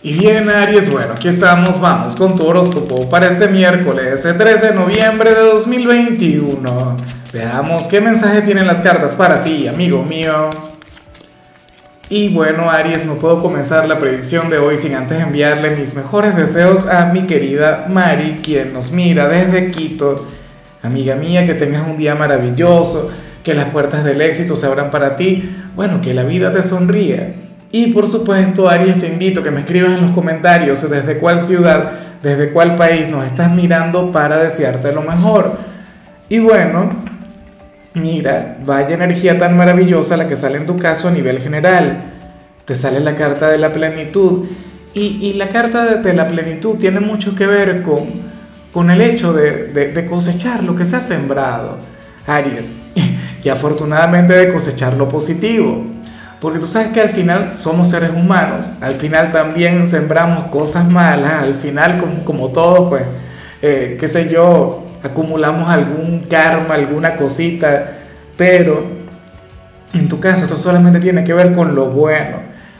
Y bien, Aries, bueno, aquí estamos, vamos con tu horóscopo para este miércoles, el 13 de noviembre de 2021. Veamos qué mensaje tienen las cartas para ti, amigo mío. Y bueno, Aries, no puedo comenzar la predicción de hoy sin antes enviarle mis mejores deseos a mi querida Mari, quien nos mira desde Quito. Amiga mía, que tengas un día maravilloso, que las puertas del éxito se abran para ti, bueno, que la vida te sonríe y por supuesto, Aries, te invito a que me escribas en los comentarios desde cuál ciudad, desde cuál país nos estás mirando para desearte lo mejor. Y bueno, mira, vaya energía tan maravillosa la que sale en tu caso a nivel general. Te sale la carta de la plenitud. Y, la carta de, la plenitud tiene mucho que ver con, con el hecho de, de cosechar lo que se ha sembrado, Aries. Y afortunadamente de cosechar lo positivo. Porque tú sabes que al final somos seres humanos, al final también sembramos cosas malas, al final como, como todo, pues, eh, qué sé yo, acumulamos algún karma, alguna cosita, pero en tu caso esto solamente tiene que ver con lo bueno,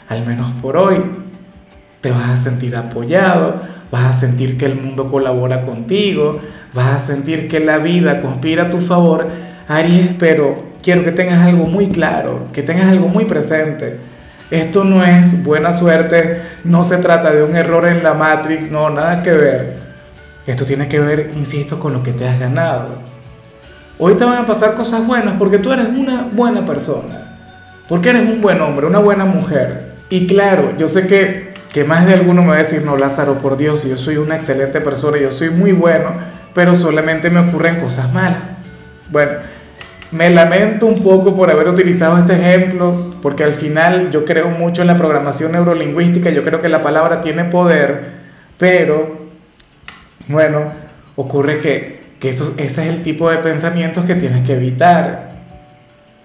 al menos por hoy. Te vas a sentir apoyado, vas a sentir que el mundo colabora contigo, vas a sentir que la vida conspira a tu favor, Aries, pero quiero que tengas algo muy claro, que tengas algo muy presente. Esto no es buena suerte, no se trata de un error en la Matrix, no, nada que ver. Esto tiene que ver, insisto, con lo que te has ganado. Hoy te van a pasar cosas buenas porque tú eres una buena persona, porque eres un buen hombre, una buena mujer. Y claro, yo sé que, que más de alguno me va a decir, no, Lázaro, por Dios, yo soy una excelente persona, yo soy muy bueno, pero solamente me ocurren cosas malas. Bueno, me lamento un poco por haber utilizado este ejemplo, porque al final yo creo mucho en la programación neurolingüística, yo creo que la palabra tiene poder, pero bueno, ocurre que, eso, ese es el tipo de pensamientos que tienes que evitar.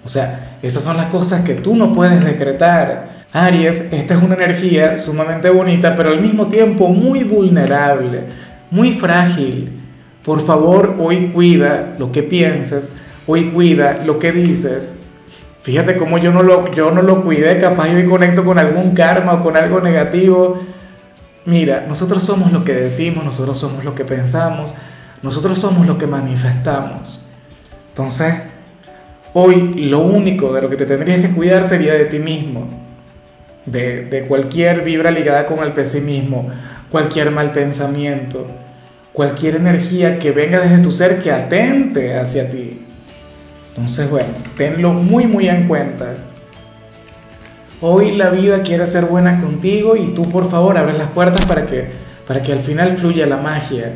O sea, esas son las cosas que tú no puedes decretar. Aries, esta es una energía sumamente bonita, pero al mismo tiempo muy vulnerable, muy frágil. Por favor, hoy cuida lo que piensas hoy cuida lo que dices. Fíjate cómo yo no lo, yo no lo cuidé, capaz yo conecto con algún karma o con algo negativo. Mira, nosotros somos lo que decimos, nosotros somos lo que pensamos, nosotros somos lo que manifestamos. Entonces, hoy lo único de lo que te tendrías que cuidar sería de ti mismo, de, de cualquier vibra ligada con el pesimismo, cualquier mal pensamiento, cualquier energía que venga desde tu ser que atente hacia ti. Entonces, bueno, tenlo muy, muy en cuenta. Hoy la vida quiere ser buena contigo y tú por favor abres las puertas para que, para que al final fluya la magia.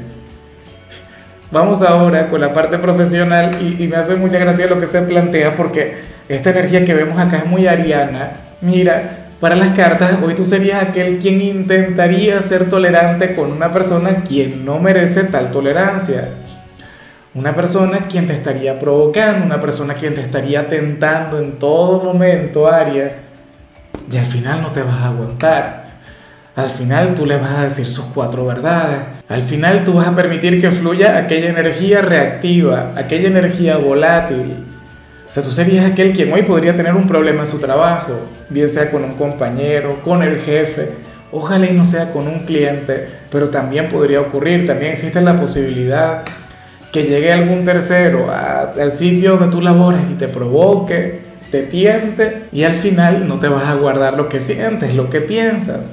Vamos ahora con la parte profesional y, y me hace mucha gracia lo que se plantea porque esta energía que vemos acá es muy ariana. Mira, para las cartas, hoy tú serías aquel quien intentaría ser tolerante con una persona quien no merece tal tolerancia. Una persona quien te estaría provocando, una persona quien te estaría tentando en todo momento, Aries, y al final no te vas a aguantar. Al final tú le vas a decir sus cuatro verdades. Al final tú vas a permitir que fluya aquella energía reactiva, aquella energía volátil. O sea, tú serías aquel quien hoy podría tener un problema en su trabajo, bien sea con un compañero, con el jefe, ojalá y no sea con un cliente, pero también podría ocurrir, también existe la posibilidad que llegue algún tercero al sitio donde tú laboras y te provoque, te tiente y al final no te vas a guardar lo que sientes, lo que piensas.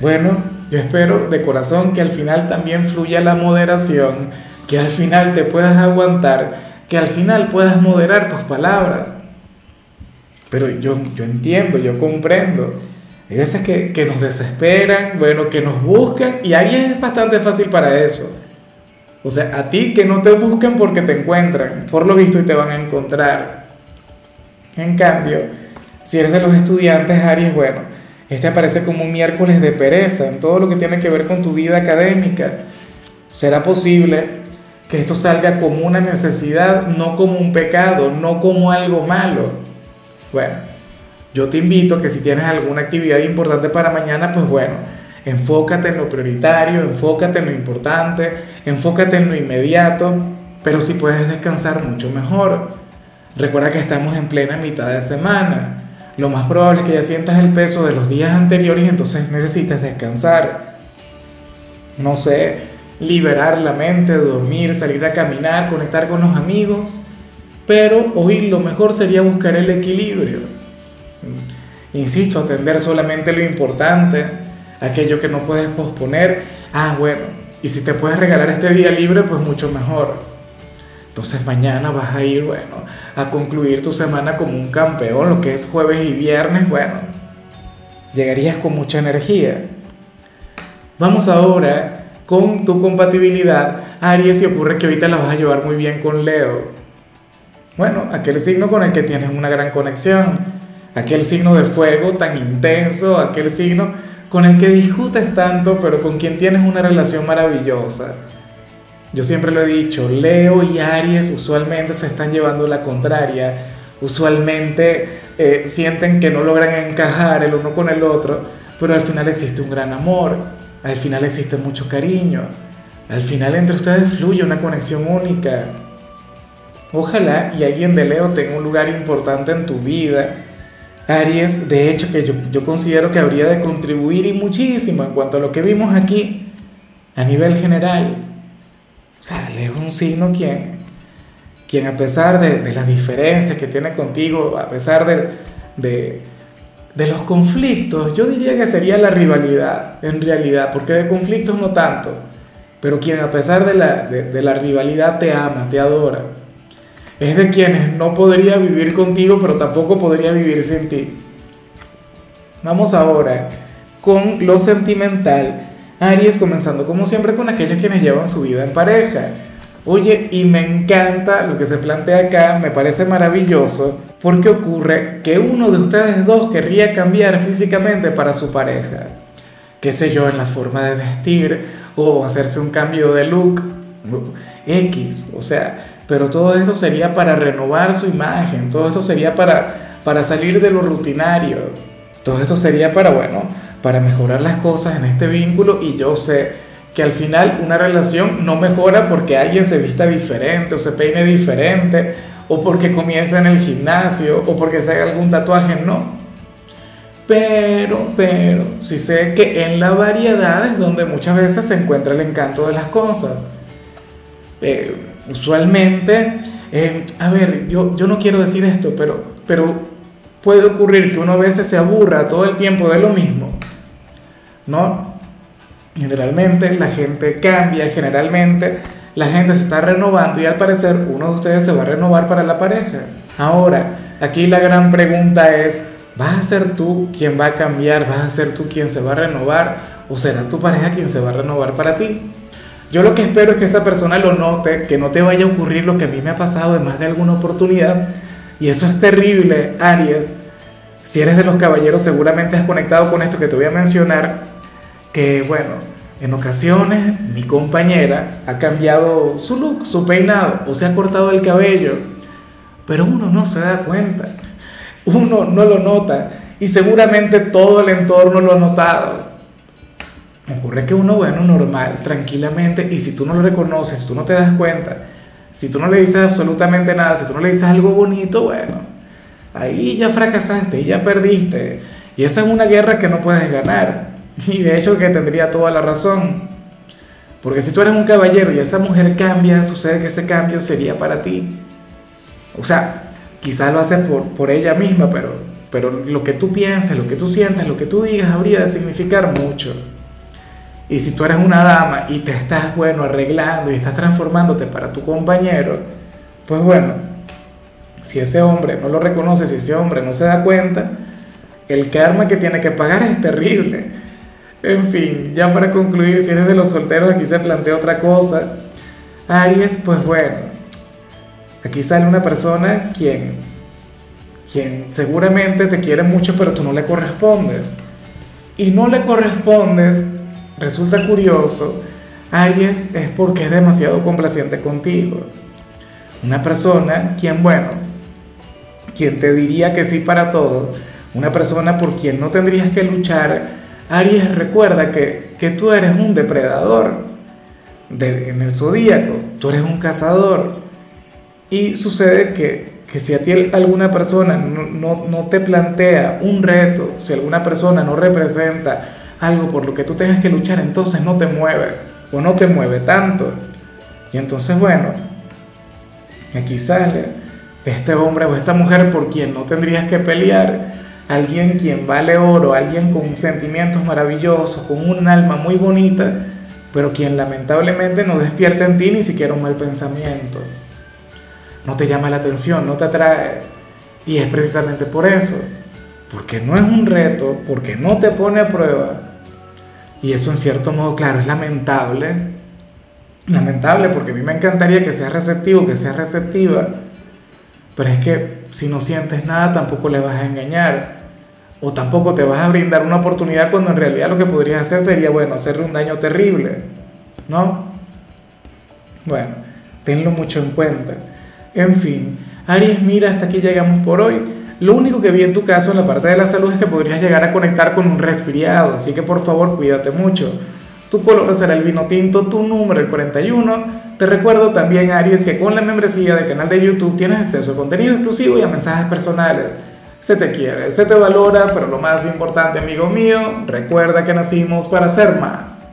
Bueno, yo espero de corazón que al final también fluya la moderación, que al final te puedas aguantar, que al final puedas moderar tus palabras. Pero yo, yo entiendo, yo comprendo. Hay veces que, que nos desesperan, bueno, que nos buscan y ahí es bastante fácil para eso o sea, a ti que no te busquen porque te encuentran, por lo visto, y te van a encontrar. En cambio, si eres de los estudiantes, Aries, bueno, este aparece como un miércoles de pereza en todo lo que tiene que ver con tu vida académica. ¿Será posible que esto salga como una necesidad, no como un pecado, no como algo malo? Bueno, yo te invito a que si tienes alguna actividad importante para mañana, pues bueno, Enfócate en lo prioritario, enfócate en lo importante, enfócate en lo inmediato, pero si puedes descansar mucho mejor. Recuerda que estamos en plena mitad de semana. lo más probable es que ya sientas el peso de los días anteriores y entonces necesitas descansar. No sé, liberar la mente, dormir, salir a caminar, conectar con los amigos. Pero hoy lo mejor sería buscar el equilibrio. Insisto, atender solamente lo importante, aquello que no puedes posponer. Ah, bueno, y si te puedes regalar este día libre, pues mucho mejor. Entonces mañana vas a ir, bueno, a concluir tu semana como un campeón, lo que es jueves y viernes, bueno, llegarías con mucha energía. Vamos ahora con tu compatibilidad, Aries, y ocurre que ahorita la vas a llevar muy bien con Leo. Bueno, aquel signo con el que tienes una gran conexión, aquel signo de fuego tan intenso, aquel signo con el que discutes tanto, pero con quien tienes una relación maravillosa. Yo siempre lo he dicho, Leo y Aries usualmente se están llevando la contraria, usualmente eh, sienten que no logran encajar el uno con el otro, pero al final existe un gran amor, al final existe mucho cariño, al final entre ustedes fluye una conexión única. Ojalá y alguien de Leo tenga un lugar importante en tu vida. Aries, de hecho, que yo, yo considero que habría de contribuir y muchísimo en cuanto a lo que vimos aquí a nivel general. O sea, él es un signo quien, quien a pesar de, de las diferencias que tiene contigo, a pesar de, de, de, los conflictos, yo diría que sería la rivalidad en realidad, porque de conflictos no tanto, pero quien a pesar de la, de la rivalidad te ama, te adora, es de quienes no podría vivir contigo, pero tampoco podría vivir sin ti. Vamos ahora con lo sentimental Aries comenzando como siempre con aquellos quienes llevan su vida en pareja. Oye, y me encanta lo que se plantea acá, me parece maravilloso, porque ocurre que uno de ustedes dos querría cambiar físicamente para su pareja. Qué sé yo, en la forma de vestir o hacerse un cambio de look X, o sea, pero todo esto sería para renovar su imagen, todo esto sería para, para salir de lo rutinario, todo esto sería para, bueno, para mejorar las cosas en este vínculo y yo sé que al final una relación no mejora porque alguien se vista diferente o se peine diferente o porque comienza en el gimnasio o porque se haga algún tatuaje, no. Pero, pero, sí sé que en la variedad es donde muchas veces se encuentra el encanto de las cosas. Eh, usualmente, eh, a ver, yo, yo no quiero decir esto, pero, pero puede ocurrir que uno a veces se aburra todo el tiempo de lo mismo ¿no? Generalmente la gente cambia, generalmente la gente se está renovando y al parecer uno de ustedes se va a renovar para la pareja. Ahora, aquí la gran pregunta es, ¿vas a ser tú quien va a cambiar? ¿Vas a ser tú quien se va a renovar? ¿O será tu pareja quien se va a renovar para ti? Yo lo que espero es que esa persona lo note, que no te vaya a ocurrir lo que a mí me ha pasado en más de alguna oportunidad. Y eso es terrible, Aries. Si eres de los caballeros, seguramente has conectado con esto que te voy a mencionar que bueno, en ocasiones mi compañera ha cambiado su look, su peinado o se ha cortado el cabello, pero uno no se da cuenta, uno no lo nota y seguramente todo el entorno lo ha notado. Ocurre que uno, bueno, normal, tranquilamente, y si tú no lo reconoces, si tú no te das cuenta, si tú no le dices absolutamente nada, si tú no le dices algo bonito, bueno, ahí ya fracasaste, ya perdiste. Y esa es una guerra que no puedes ganar. Y de hecho que tendría toda la razón. Porque si tú eres un caballero y esa mujer cambia, sucede que ese cambio sería para ti. O sea, quizás lo hace por, por ella misma, pero, pero lo que tú piensas, lo que tú sientas, lo que tú digas habría de significar mucho. Y si tú eres una dama y te estás, bueno, arreglando y estás transformándote para tu compañero, pues bueno, si ese hombre no lo reconoce, si ese hombre no se da cuenta, el karma que tiene que pagar es terrible. En fin, ya para concluir, si eres de los solteros, aquí se plantea otra cosa. Aries, pues bueno, aquí sale una persona quien, quien seguramente te quiere mucho, pero tú no le correspondes. Y no le correspondes, resulta curioso, Aries es porque es demasiado complaciente contigo. Una persona quien, bueno, quien te diría que sí para todo, una persona por quien no tendrías que luchar Aries recuerda que, tú eres un depredador en el zodíaco, tú eres un cazador. Y sucede que, que si a ti alguna persona no, no, no, te plantea un reto, si alguna persona no representa algo por lo que tú tengas que luchar, entonces no te mueve o no te mueve tanto. Y entonces, bueno, aquí sale este hombre o esta mujer por quien no tendrías que pelear, alguien quien vale oro, alguien con sentimientos maravillosos, con un alma muy bonita, pero quien lamentablemente no despierta en ti ni siquiera un mal pensamiento. No te llama la atención, no te atrae. Y es precisamente por eso, porque no es un reto, porque no te pone a prueba. Y eso en cierto modo, claro, es lamentable. Lamentable porque a mí me encantaría que seas receptivo, que seas receptiva. Pero es que si no sientes nada tampoco le vas a engañar o tampoco te vas a brindar una oportunidad cuando en realidad lo que podrías hacer sería, bueno, hacerle un daño terrible, ¿no? Bueno, tenlo mucho en cuenta. En fin, Aries, mira, hasta aquí llegamos por hoy. Lo único que vi en tu caso en la parte de la salud es que podrías llegar a conectar con un resfriado, así que por favor cuídate mucho. Tu color será el vino tinto, tu número el 41. Te recuerdo también, Aries, que con la membresía del canal de YouTube tienes acceso a contenido exclusivo y a mensajes personales se te quiere, se te valora, pero lo más importante, amigo mío, recuerda que nacimos para ser más.